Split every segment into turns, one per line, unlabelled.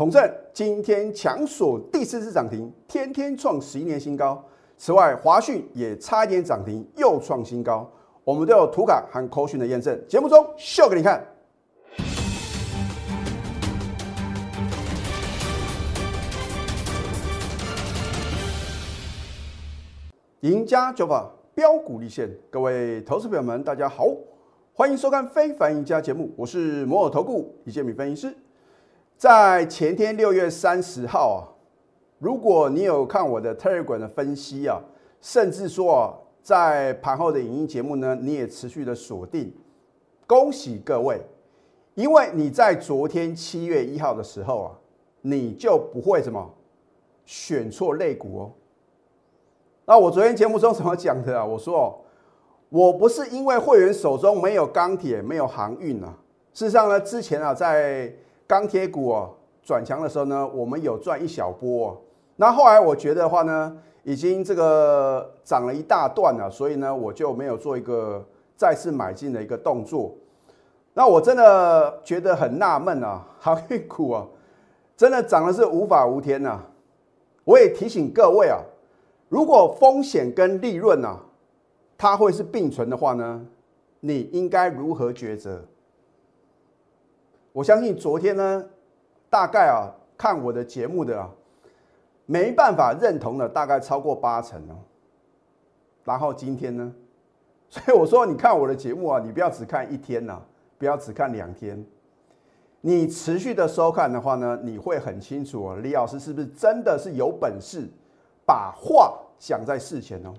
统正今天强锁第四次涨停，天天创十一年新高。此外，华讯也差一点涨停，又创新高。我们都有图卡和口讯的验证，节目中秀给你看。赢家九法标股立现，各位投资朋友们，大家好，欢迎收看《非凡赢家》节目，我是摩尔投顾李建民分析师。在前天六月三十号啊，如果你有看我的 Telegram 的分析啊，甚至说啊，在盘后的影音节目呢，你也持续的锁定，恭喜各位，因为你在昨天七月一号的时候啊，你就不会什么选错类股哦。那我昨天节目中怎么讲的啊？我说哦，我不是因为会员手中没有钢铁、没有航运啊。事实上呢，之前啊，在钢铁股哦转强的时候呢，我们有赚一小波。那后来我觉得的话呢，已经这个涨了一大段了，所以呢，我就没有做一个再次买进的一个动作。那我真的觉得很纳闷啊，航运股啊，真的涨的是无法无天呐。我也提醒各位啊。如果风险跟利润啊，它会是并存的话呢，你应该如何抉择？我相信昨天呢，大概啊看我的节目的啊，没办法认同的大概超过八成哦。然后今天呢，所以我说你看我的节目啊，你不要只看一天呐，不要只看两天，你持续的收看的话呢，你会很清楚哦，李老师是不是真的是有本事？把话讲在事前哦。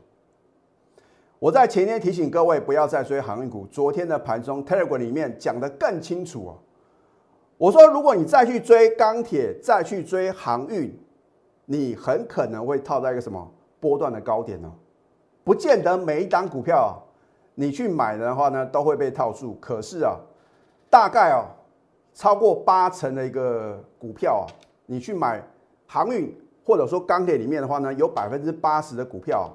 我在前天提醒各位不要再追航运股。昨天的盘中 Telegram 里面讲得更清楚哦。我说，如果你再去追钢铁，再去追航运，你很可能会套在一个什么波段的高点呢？不见得每一档股票啊，你去买的话呢，都会被套住。可是啊，大概啊，超过八成的一个股票啊，你去买航运。或者说钢铁里面的话呢，有百分之八十的股票，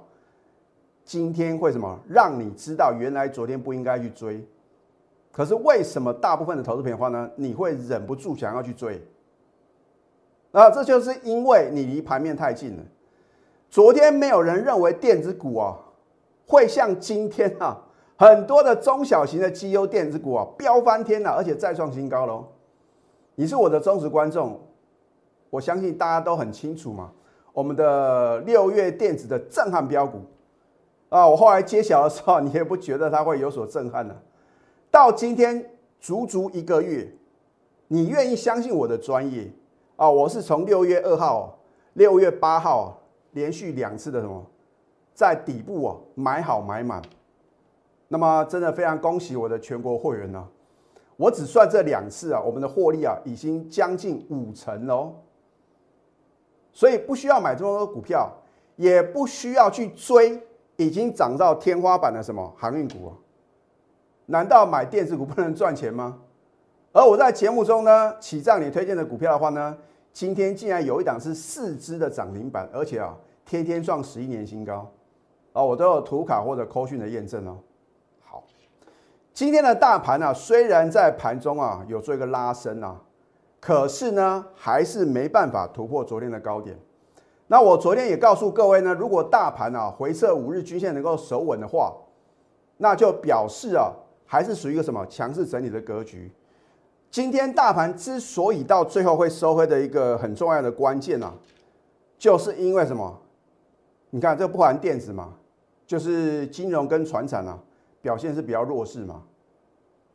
今天会什么让你知道原来昨天不应该去追？可是为什么大部分的投资品的话呢，你会忍不住想要去追？啊，这就是因为你离盘面太近了。昨天没有人认为电子股啊会像今天啊很多的中小型的绩优电子股啊飙翻天了，而且再创新高喽。你是我的忠实观众。我相信大家都很清楚嘛，我们的六月电子的震撼标股啊，我后来揭晓的时候，你也不觉得它会有所震撼呢？到今天足足一个月，你愿意相信我的专业啊？我是从六月二号、六月八号连续两次的什么，在底部啊买好买满，那么真的非常恭喜我的全国会员呢。我只算这两次啊，我们的获利啊已经将近五成喽。所以不需要买这么多股票，也不需要去追已经涨到天花板的什么航运股啊？难道买电子股不能赚钱吗？而我在节目中呢，起账你推荐的股票的话呢，今天竟然有一档是四只的涨停板，而且啊，天天创十一年新高啊！我都有图卡或者扣讯的验证哦。好，今天的大盘呢，虽然在盘中啊有做一个拉升啊。可是呢，还是没办法突破昨天的高点。那我昨天也告诉各位呢，如果大盘啊回撤五日均线能够守稳的话，那就表示啊还是属于一个什么强势整理的格局。今天大盘之所以到最后会收黑的一个很重要的关键啊，就是因为什么？你看这不含电子嘛，就是金融跟船产啊表现是比较弱势嘛。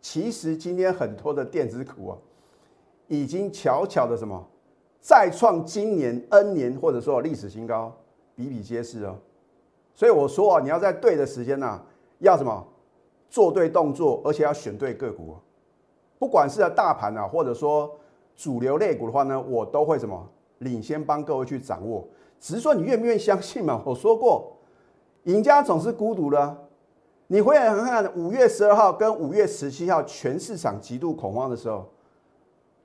其实今天很多的电子股啊。已经悄悄的什么再创今年 N 年或者说历史新高，比比皆是哦。所以我说啊，你要在对的时间呢，要什么做对动作，而且要选对个股。不管是大盘啊，或者说主流类股的话呢，我都会什么领先帮各位去掌握。只是说你愿不愿意相信嘛？我说过，赢家总是孤独的。你回来看看五月十二号跟五月十七号全市场极度恐慌的时候。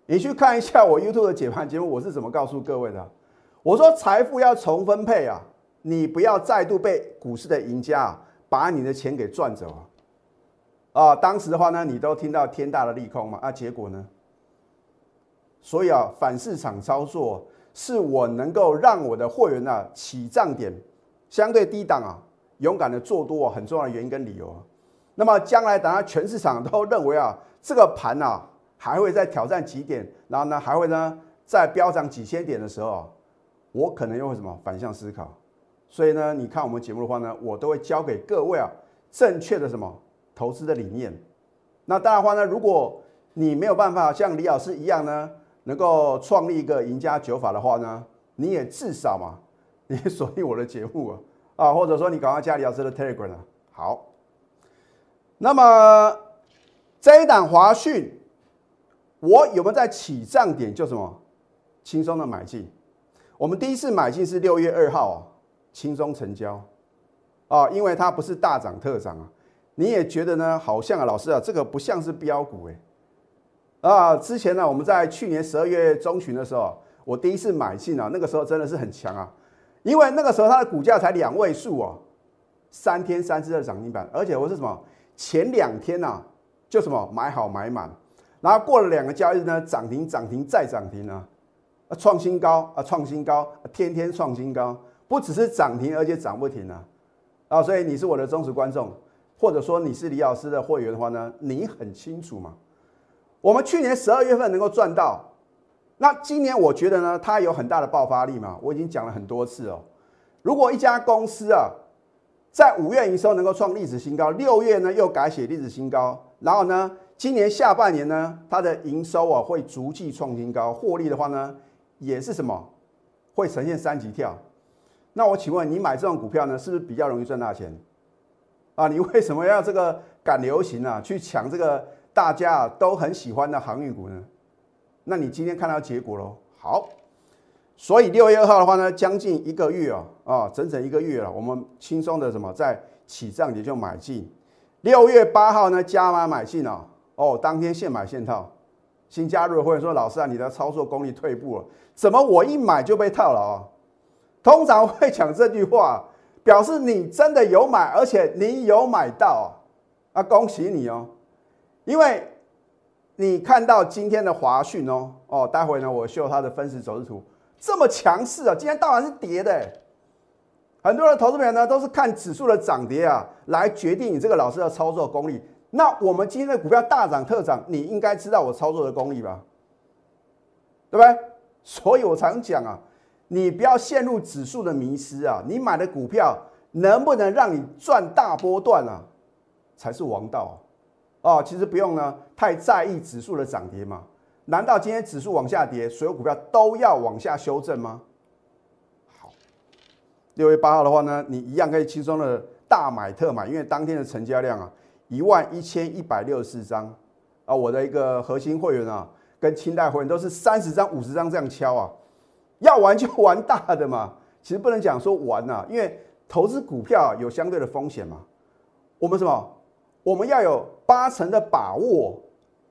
你去看一下我 YouTube 的解盘节目，我是怎么告诉各位的？我说财富要重分配啊，你不要再度被股市的赢家把你的钱给赚走啊！啊，当时的话呢，你都听到天大的利空嘛，啊，结果呢？所以啊，反市场操作是我能够让我的会员呢起涨点相对低档啊，勇敢的做多很重要的原因跟理由啊。那么将来等下全市场都认为啊，这个盘啊还会再挑战几点，然后呢还会呢再飙涨几千点的时候啊，我可能又会什么反向思考。所以呢，你看我们节目的话呢，我都会教给各位啊正确的什么投资的理念。那当然话呢，如果你没有办法像李老师一样呢，能够创立一个赢家九法的话呢，你也至少嘛，你锁定我的节目啊，啊，或者说你赶快加李老师的 Telegram 啊。好，那么这一档华讯，我有没有在起涨点就什么轻松的买进？我们第一次买进是六月二号啊。轻松成交，啊，因为它不是大涨特涨啊，你也觉得呢？好像啊，老师啊，这个不像是标股哎，啊，之前呢，我们在去年十二月中旬的时候，我第一次买进啊，那个时候真的是很强啊，因为那个时候它的股价才两位数哦，三天三次的涨停板，而且我是什么？前两天呐，就什么买好买满，然后过了两个交易日呢，涨停涨停再涨停啊，啊，创新高啊，创新高，天天创新高。不只是涨停，而且涨不停啊！啊，所以你是我的忠实观众，或者说你是李老师的会员的话呢，你很清楚嘛。我们去年十二月份能够赚到，那今年我觉得呢，它有很大的爆发力嘛。我已经讲了很多次哦。如果一家公司啊，在五月营收能够创历史新高，六月呢又改写历史新高，然后呢，今年下半年呢，它的营收啊会逐季创新高，获利的话呢，也是什么，会呈现三级跳。那我请问你买这种股票呢，是不是比较容易赚大钱？啊，你为什么要这个赶流行啊，去抢这个大家都很喜欢的航运股呢？那你今天看到结果喽？好，所以六月二号的话呢，将近一个月啊，啊，整整一个月了，我们轻松的什么在起涨点就买进。六月八号呢，加码买进啊，哦，当天现买现套。新加入的会员说：“老师啊，你的操作功力退步了，怎么我一买就被套了啊？”通常会讲这句话，表示你真的有买，而且你有买到啊！啊恭喜你哦，因为你看到今天的华讯哦哦，待会呢我秀它的分时走势图，这么强势啊！今天当然是跌的，很多的投资友呢都是看指数的涨跌啊来决定你这个老师的操作功力。那我们今天的股票大涨特涨，你应该知道我操作的功力吧？对不对？所以我常讲啊。你不要陷入指数的迷失啊！你买的股票能不能让你赚大波段啊，才是王道哦。其实不用呢，太在意指数的涨跌嘛。难道今天指数往下跌，所有股票都要往下修正吗？好，六月八号的话呢，你一样可以轻松的大买特买，因为当天的成交量啊，一万一千一百六十四张啊。我的一个核心会员啊，跟清代会员都是三十张、五十张这样敲啊。要玩就玩大的嘛，其实不能讲说玩呐，因为投资股票有相对的风险嘛。我们什么？我们要有八成的把握，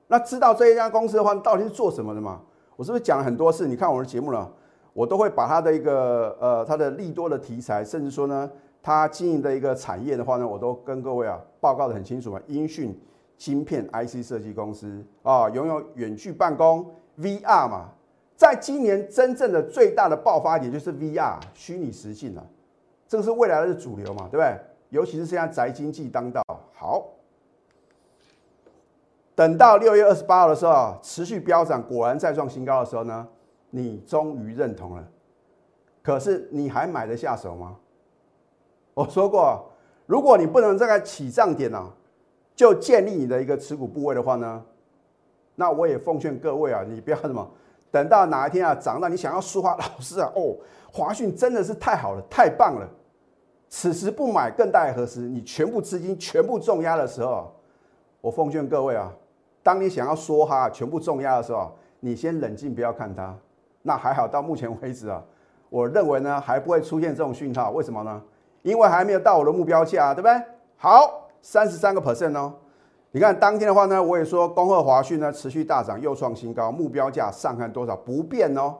那知道这一家公司的话到底是做什么的嘛？我是不是讲了很多次？你看我的节目了，我都会把它的一个呃它的利多的题材，甚至说呢它经营的一个产业的话呢，我都跟各位啊报告的很清楚嘛。音讯晶片 IC 设计公司啊，拥有远距办公 VR 嘛。在今年真正的最大的爆发点就是 VR 虚拟实境了，这个是未来的主流嘛，对不对？尤其是现在宅经济当道，好，等到六月二十八号的时候持续飙涨，果然再创新高的时候呢，你终于认同了，可是你还买得下手吗？我说过，如果你不能在起涨点呢，就建立你的一个持股部位的话呢，那我也奉劝各位啊，你不要什么。等到哪一天啊，涨到你想要说话，老师啊，哦，华讯真的是太好了，太棒了。此时不买更待何时？你全部资金全部重压的时候，我奉劝各位啊，当你想要说哈全部重压的时候，你先冷静，不要看它。那还好，到目前为止啊，我认为呢还不会出现这种讯号。为什么呢？因为还没有到我的目标价，对不对？好，三十三个 percent 哦。你看当天的话呢，我也说恭贺华讯呢持续大涨，又创新高，目标价上看多少不变哦。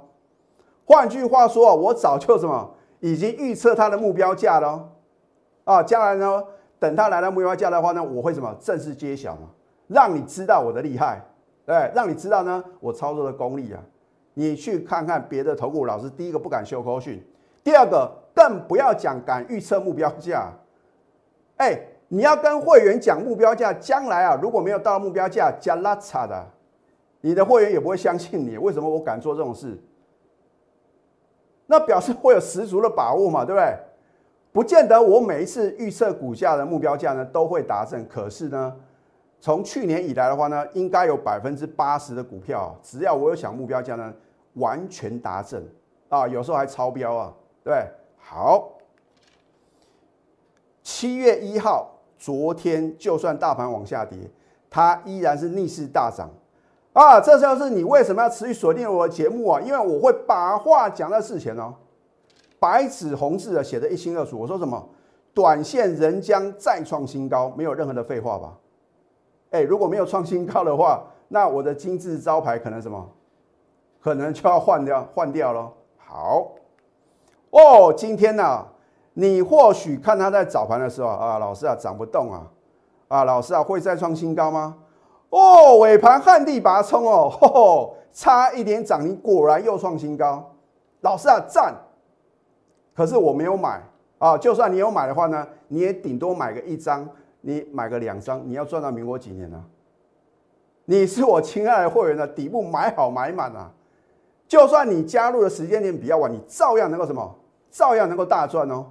换句话说，我早就什么已经预测它的目标价了啊。将来呢，等它来到目标价的话呢，我会什么正式揭晓嘛，让你知道我的厉害，对，让你知道呢我操作的功力啊。你去看看别的投顾老师，第一个不敢修口讯，第二个更不要讲敢预测目标价。哎，你要跟会员讲目标价，将来啊如果没有到目标价，加拉差的，你的会员也不会相信你。为什么我敢做这种事？那表示会有十足的把握嘛，对不对？不见得我每一次预测股价的目标价呢都会达成，可是呢，从去年以来的话呢，应该有百分之八十的股票，只要我有想目标价呢。完全达正啊，有时候还超标啊，对对？好，七月一号，昨天就算大盘往下跌，它依然是逆势大涨啊！这就是你为什么要持续锁定我的节目啊？因为我会把话讲在事前哦，白纸红字的写的一清二楚。我说什么？短线仍将再创新高，没有任何的废话吧？哎，如果没有创新高的话，那我的金字招牌可能什么？可能就要换掉，换掉了。好哦，今天呢，你或许看他在早盘的时候啊，老师啊涨不动啊，啊老师啊会再创新高吗？哦，尾盘旱地拔葱哦，吼，差一点涨停，果然又创新高。老师啊赞，可是我没有买啊。就算你有买的话呢，你也顶多买个一张，你买个两张，你要赚到民国几年呢？你是我亲爱的会员的底部买好买满啊。就算你加入的时间点比较晚，你照样能够什么？照样能够大赚哦。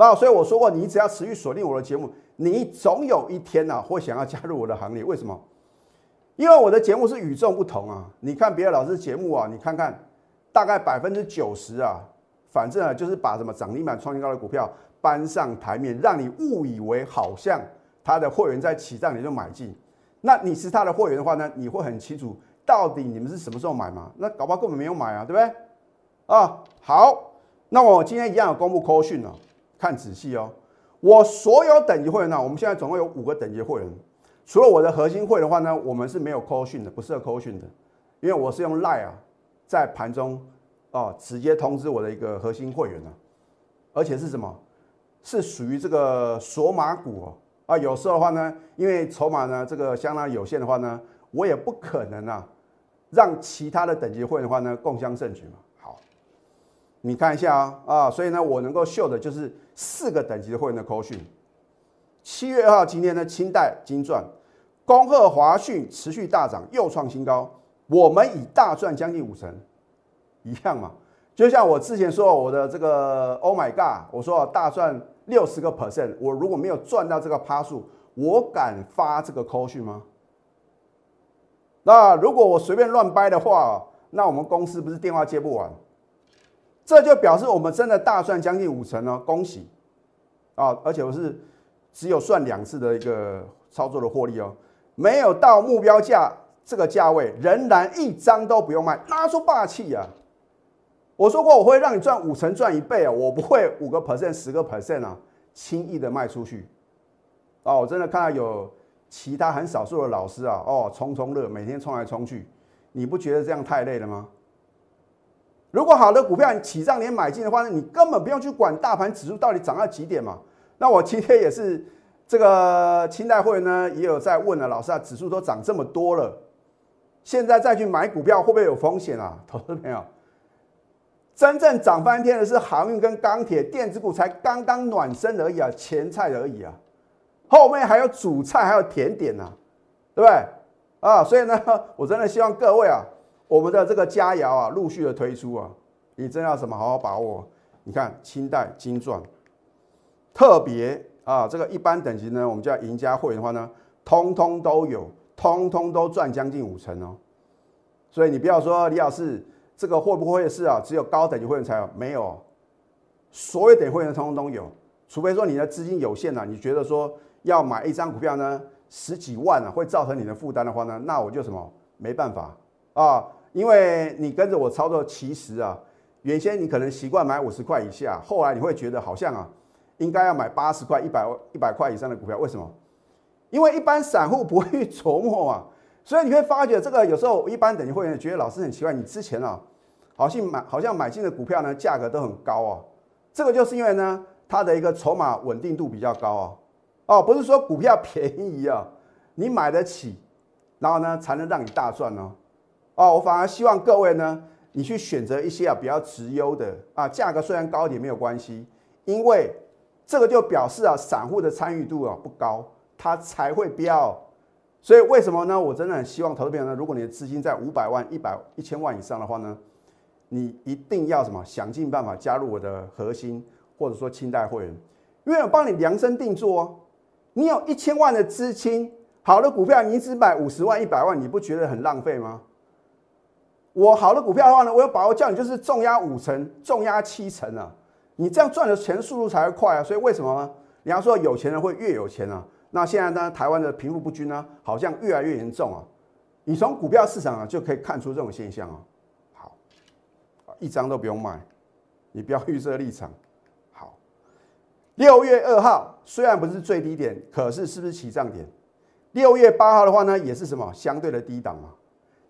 那，所以我说过，你只要持续锁定我的节目，你总有一天呢会想要加入我的行列。为什么？因为我的节目是与众不同啊！你看别的老师节目啊，你看看，大概百分之九十啊，反正啊就是把什么涨停板、创新高的股票搬上台面，让你误以为好像他的会员在起涨你就买进。那你是他的会员的话呢，你会很清楚。到底你们是什么时候买嘛？那搞不好根本没有买啊，对不对？啊，好，那我今天一样有公布扣讯哦，看仔细哦。我所有等级会员呢，我们现在总共有五个等级会员，除了我的核心会的话呢，我们是没有 call 讯的，不设 call 讯的，因为我是用 Line 啊，在盘中哦直接通知我的一个核心会员呢，而且是什么？是属于这个锁码股哦啊，有时候的话呢，因为筹码呢这个相当有限的话呢。我也不可能啊，让其他的等级会员的话呢共襄盛举嘛。你看一下啊啊，所以呢，我能够秀的就是四个等级的会员的扣讯。七月二号今天呢，清代金钻、恭贺华讯持续大涨，又创新高，我们以大赚将近五成，一样嘛。就像我之前说我的这个 Oh my God，我说大赚六十个 percent，我如果没有赚到这个趴数，我敢发这个扣讯吗？那如果我随便乱掰的话，那我们公司不是电话接不完？这就表示我们真的大赚将近五成哦，恭喜啊！而且我是只有算两次的一个操作的获利哦，没有到目标价这个价位，仍然一张都不用卖，拿出霸气啊！我说过我会让你赚五成赚一倍啊，我不会五个 percent 十个 percent 啊，轻易的卖出去哦！我真的看到有。其他很少数的老师啊，哦，冲冲乐，每天冲来冲去，你不觉得这样太累了吗？如果好的股票你起涨点买进的话，你根本不用去管大盘指数到底涨到几点嘛。那我今天也是这个清代会呢，也有在问了，老师啊，指数都涨这么多了，现在再去买股票会不会有风险啊？投资朋友，真正涨翻天的是航运跟钢铁电子股，才刚刚暖身而已啊，前菜而已啊。后面还有主菜，还有甜点呢，对不对？啊，所以呢，我真的希望各位啊，我们的这个佳肴啊，陆续的推出啊，你真要什么好好把握。你看清代金钻，特别啊，这个一般等级呢，我们叫赢家会员的话呢，通通都有，通通都赚将近五成哦。所以你不要说李老师这个会不会是啊？只有高等级会员才有？没有，所有等会员通通都有，除非说你的资金有限啊，你觉得说。要买一张股票呢，十几万啊，会造成你的负担的话呢，那我就什么没办法啊，因为你跟着我操作，其实啊，原先你可能习惯买五十块以下，后来你会觉得好像啊，应该要买八十块、一百一百块以上的股票，为什么？因为一般散户不会琢磨嘛，所以你会发觉这个有时候一般等级会员觉得老师很奇怪，你之前啊，好像买好像买进的股票呢，价格都很高啊，这个就是因为呢，它的一个筹码稳定度比较高啊。哦，不是说股票便宜啊，你买得起，然后呢才能让你大赚哦。哦，我反而希望各位呢，你去选择一些啊比较直优的啊，价格虽然高一点没有关系，因为这个就表示啊散户的参与度啊不高，它才会飙。所以为什么呢？我真的很希望投资朋友呢，如果你的资金在五百万、一百、一千万以上的话呢，你一定要什么想尽办法加入我的核心或者说清代会员，因为我帮你量身定做哦。你有一千万的资金，好的股票你只买五十万、一百万，你不觉得很浪费吗？我好的股票的话呢，我有把握叫你就是重压五成、重压七成啊，你这样赚的钱速度才会快啊。所以为什么呢？你要说有钱人会越有钱啊？那现在呢，台湾的贫富不均呢，好像越来越严重啊。你从股票市场啊就可以看出这种现象啊。好，一张都不用卖，你不要预设立场。好，六月二号虽然不是最低点，可是是不是起涨点？六月八号的话呢，也是什么相对的低档啊。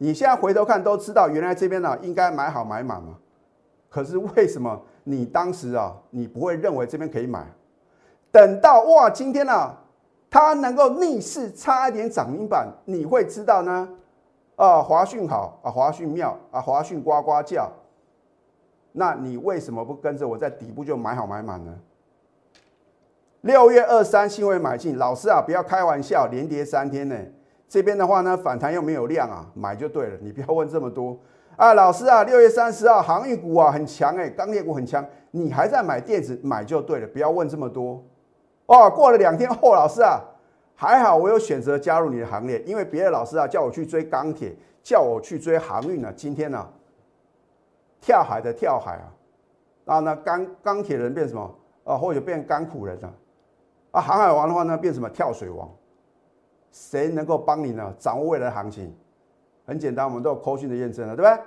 你现在回头看都知道，原来这边呢应该买好买满嘛。可是为什么你当时啊，你不会认为这边可以买？等到哇，今天呢？它能够逆势差一点涨停板，你会知道呢？啊，华讯好啊，华讯妙啊，华讯呱呱叫。那你为什么不跟着我在底部就买好买满呢？六月二三新会买进，老师啊，不要开玩笑，连跌三天呢。这边的话呢，反弹又没有量啊，买就对了。你不要问这么多啊，老师啊，六月三十号航运股啊很强哎，钢铁股很强，你还在买电子，买就对了，不要问这么多。哦，过了两天后，老师啊，还好我有选择加入你的行列，因为别的老师啊叫我去追钢铁，叫我去追航运呢。今天呢，跳海的跳海啊，然后呢钢钢铁人变什么啊，或者变钢苦人了啊，航海王的话呢变什么跳水王？谁能够帮你呢？掌握未来的行情？很简单，我们都有扣讯的验证了，对不对？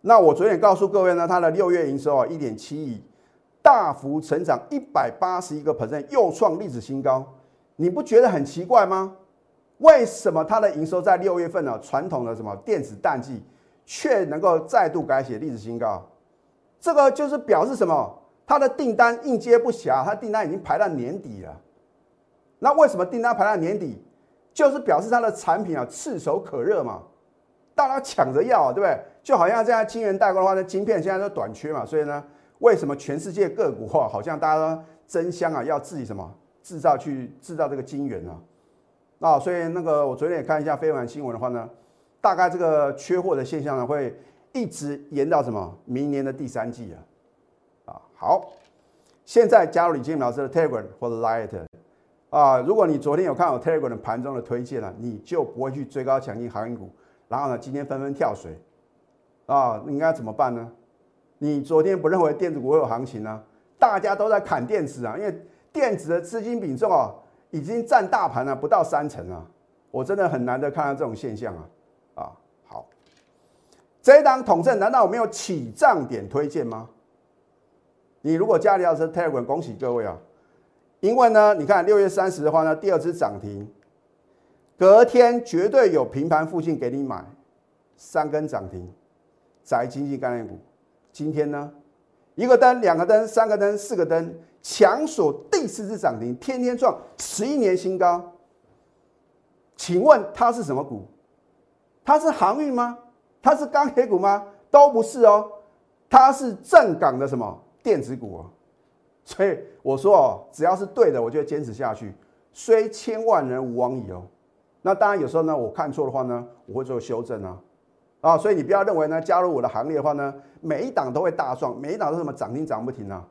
那我昨天告诉各位呢，它的六月营收啊一点七亿。大幅成长一百八十一个 percent，又创历史新高，你不觉得很奇怪吗？为什么它的营收在六月份呢？传统的什么电子淡季，却能够再度改写历史新高？这个就是表示什么？它的订单应接不暇，它订单已经排到年底了。那为什么订单排到年底？就是表示它的产品啊炙手可热嘛，大家抢着要啊，对不对？就好像这样晶圆代工的话，那晶片现在都短缺嘛，所以呢？为什么全世界各国哈，好像大家都争相啊，要自己什么制造去制造这个晶圆啊？啊，所以那个我昨天也看一下非凡新闻的话呢，大概这个缺货的现象呢，会一直延到什么明年的第三季啊？啊，好，现在加入李金老师的 Telegram 或者 Light 啊，如果你昨天有看我 Telegram 的盘中的推荐了，你就不会去追高抢进航运股，然后呢，今天纷纷跳水啊，应该怎么办呢？你昨天不认为电子股会有行情呢？大家都在砍电子啊，因为电子的资金比重啊，已经占大盘了不到三成啊。我真的很难得看到这种现象啊！啊，好，这一档统证难道我没有起涨点推荐吗？你如果家里要是 Telegram，恭喜各位啊！因为呢，你看六月三十的话呢，第二次涨停，隔天绝对有平盘附近给你买三根涨停，宅经济概念股。今天呢，一个灯、两个灯、三个灯、四个灯，强锁第四次涨停，天天创十一年新高。请问它是什么股？它是航运吗？它是钢铁股吗？都不是哦，它是正港的什么电子股哦。所以我说哦，只要是对的，我就坚持下去，虽千万人吾往矣哦。那当然有时候呢，我看错的话呢，我会做修正啊。啊，所以你不要认为呢，加入我的行列的话呢，每一档都会大赚，每一档都什么涨停涨不停啊。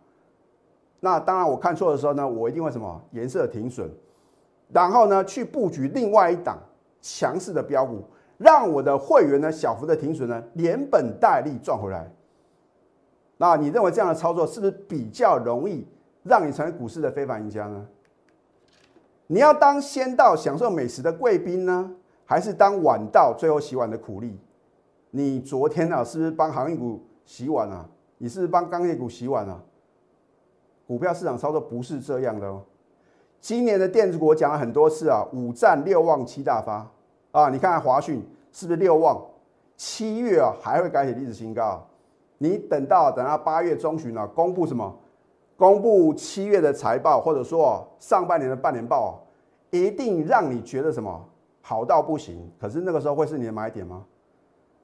那当然，我看错的时候呢，我一定会什么颜色停损，然后呢去布局另外一档强势的标股，让我的会员呢小幅的停损呢，连本带利赚回来。那你认为这样的操作是不是比较容易让你成为股市的非凡赢家呢？你要当先到享受美食的贵宾呢，还是当晚到最后洗碗的苦力？你昨天啊，是不是帮航运股洗碗啊？你是不是帮钢铁股洗碗啊？股票市场操作不是这样的哦。今年的电子股我讲了很多次啊，五战六旺七大发啊。你看华讯是不是六旺？七月啊还会改写历史新高。你等到等到八月中旬啊，公布什么？公布七月的财报，或者说上半年的半年报，一定让你觉得什么好到不行。可是那个时候会是你的买点吗？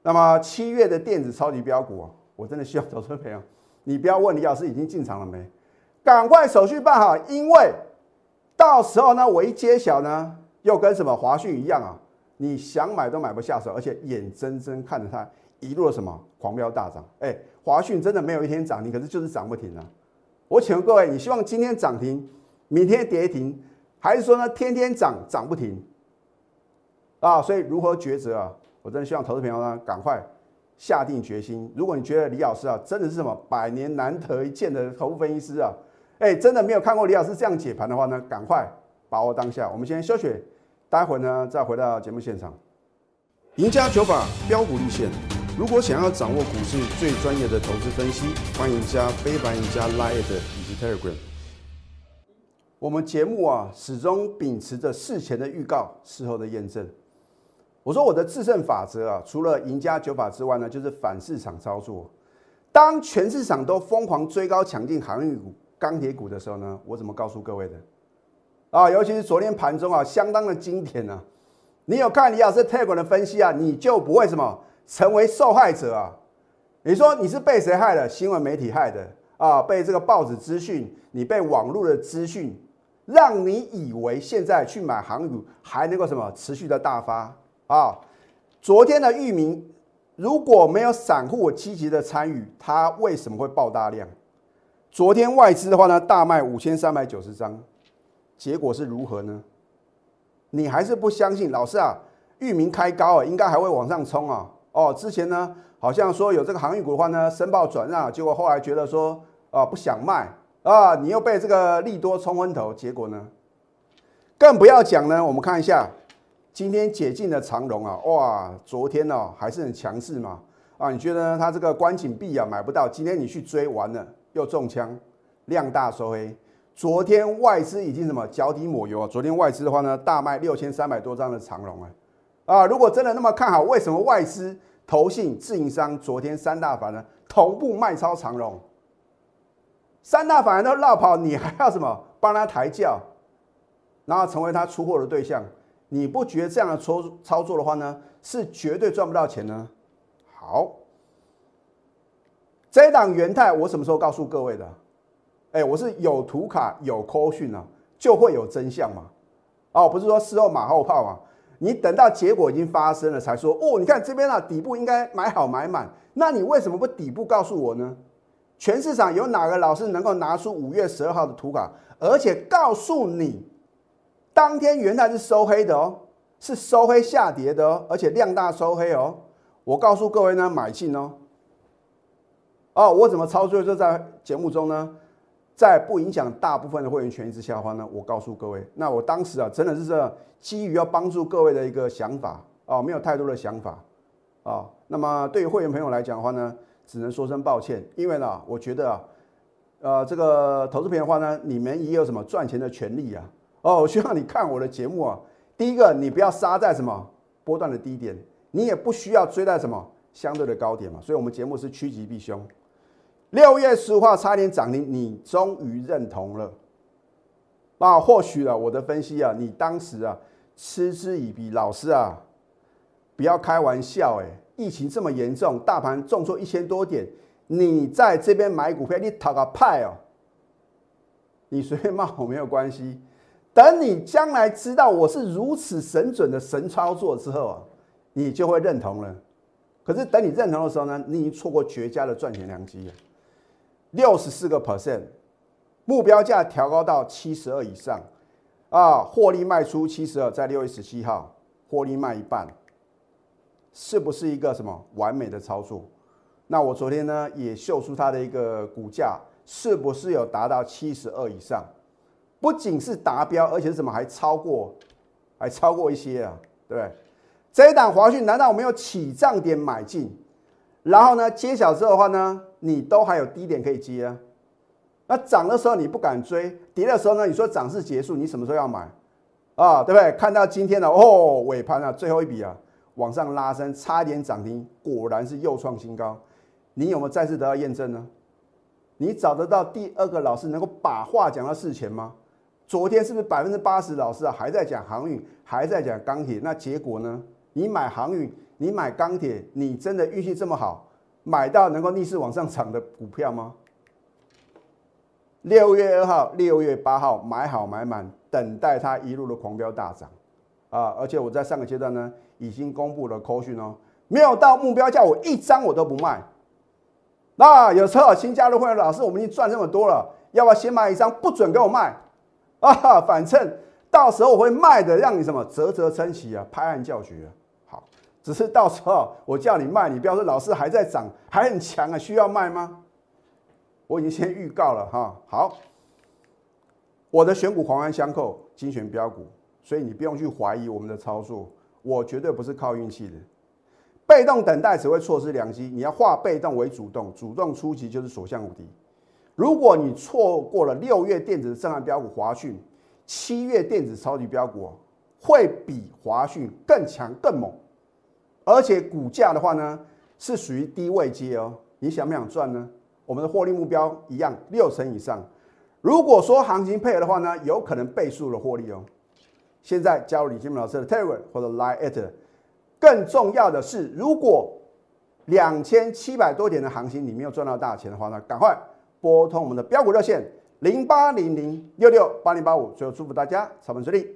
那么七月的电子超级标股啊，我真的需要投资朋友，你不要问李老师已经进场了没，赶快手续办好，因为到时候呢，我一揭晓呢，又跟什么华讯一样啊，你想买都买不下手，而且眼睁睁看着它一路什么狂飙大涨。哎，华讯真的没有一天涨停，可是就是涨不停啊。我请问各位，你希望今天涨停，明天跌停，还是说呢天天涨涨不停？啊，所以如何抉择啊？我真的希望投资朋友呢，赶快下定决心。如果你觉得李老师啊，真的是什么百年难得一见的头部分析师啊，哎，真的没有看过李老师这样解盘的话呢，赶快把握当下。我们先休息，待会呢再回到节目现场。赢家九法标股立线。如果想要掌握股市最专业的投资分析，欢迎加非凡、加 Line 以及 Telegram。我们节目啊，始终秉持着事前的预告，事后的验证。我说我的制胜法则啊，除了赢家九法之外呢，就是反市场操作。当全市场都疯狂追高抢进航运股、钢铁股的时候呢，我怎么告诉各位的？啊，尤其是昨天盘中啊，相当的经典啊。你有看李老师 Telegram 的分析啊，你就不会什么成为受害者啊。你说你是被谁害的？新闻媒体害的啊？被这个报纸资讯，你被网络的资讯，让你以为现在去买航运还能够什么持续的大发？啊，昨天的域名如果没有散户积极的参与，它为什么会爆大量？昨天外资的话呢，大卖五千三百九十张，结果是如何呢？你还是不相信？老师啊，域名开高啊，应该还会往上冲啊。哦，之前呢好像说有这个航运股的话呢，申报转让，结果后来觉得说啊不想卖啊，你又被这个利多冲昏头，结果呢，更不要讲呢。我们看一下。今天解禁的长荣啊，哇，昨天呢还是很强势嘛，啊，你觉得它这个关紧闭啊买不到，今天你去追完了又中枪，量大收黑。昨天外资已经什么脚底抹油啊？昨天外资的话呢，大卖六千三百多张的长龙啊，啊，如果真的那么看好，为什么外资、投信、自营商昨天三大法呢同步卖超长荣？三大法人都绕跑，你还要什么帮他抬轿，然后成为他出货的对象？你不觉得这样的操操作的话呢，是绝对赚不到钱呢？好，这一档元泰我什么时候告诉各位的？哎，我是有图卡有扣讯啊，就会有真相嘛。哦，不是说事后马后炮嘛。你等到结果已经发生了才说哦，你看这边啊底部应该买好买满，那你为什么不底部告诉我呢？全市场有哪个老师能够拿出五月十二号的图卡，而且告诉你？当天元泰是收黑的哦，是收黑下跌的哦，而且量大收黑哦。我告诉各位呢，买进哦。哦，我怎么操作？就在节目中呢，在不影响大部分的会员权益之下的话呢，我告诉各位，那我当时啊，真的是这基于要帮助各位的一个想法哦，没有太多的想法啊。那么对于会员朋友来讲的话呢，只能说声抱歉，因为呢，我觉得啊，呃，这个投资品的话呢，你们也有什么赚钱的权利啊。哦，我希望你看我的节目啊。第一个，你不要杀在什么波段的低点，你也不需要追在什么相对的高点嘛。所以，我们节目是趋吉避凶。六月十五号差点涨停，你终于认同了啊？或许啊，我的分析啊，你当时啊嗤之以鼻。老师啊，不要开玩笑哎！疫情这么严重，大盘重挫一千多点，你在这边买股票，你讨个派哦！你随便骂我没有关系。等你将来知道我是如此神准的神操作之后啊，你就会认同了。可是等你认同的时候呢，你已经错过绝佳的赚钱良机了。六十四个 percent，目标价调高到七十二以上啊，获利卖出七十二，在六月十七号获利卖一半，是不是一个什么完美的操作？那我昨天呢也秀出它的一个股价，是不是有达到七十二以上？不仅是达标，而且是什么还超过，还超过一些啊，对不对？这一档华讯难道我们有起涨点买进，然后呢揭晓之后的话呢，你都还有低点可以接啊？那涨的时候你不敢追，跌的时候呢，你说涨势结束，你什么时候要买啊？对不对？看到今天的哦尾盘啊，最后一笔啊往上拉升，差一点涨停，果然是又创新高，你有没有再次得到验证呢？你找得到第二个老师能够把话讲到事前吗？昨天是不是百分之八十老师啊还在讲航运，还在讲钢铁？那结果呢？你买航运，你买钢铁，你真的运气这么好，买到能够逆势往上涨的股票吗？六月二号、六月八号买好买满，等待它一路的狂飙大涨啊！而且我在上个阶段呢，已经公布了扣讯哦，没有到目标价，我一张我都不卖。那有时候新加入会员老师，我们已经赚这么多了，要不要先买一张？不准给我卖啊！反正到时候我会卖的，让你什么啧啧称奇啊，拍案叫绝。好，只是到时候我叫你卖，你不要说老师还在涨，还很强啊，需要卖吗？我已经先预告了哈，好，我的选股环环相扣，精选标股，所以你不用去怀疑我们的操作，我绝对不是靠运气的，被动等待只会错失良机，你要化被动为主动，主动出击就是所向无敌。如果你错过了六月电子震撼标股华讯，七月电子超级标股会比华讯更强更猛，而且股价的话呢是属于低位接哦，你想不想赚呢？我们的获利目标一样，六成以上。如果说行情配合的话呢，有可能倍数的获利哦。现在加入李金明老师的 Telegram 或者 Line at。更重要的是，如果两千七百多点的行情你没有赚到大钱的话呢，赶快拨通我们的标股热线零八零零六六八零八五。最后祝福大家操盘顺利，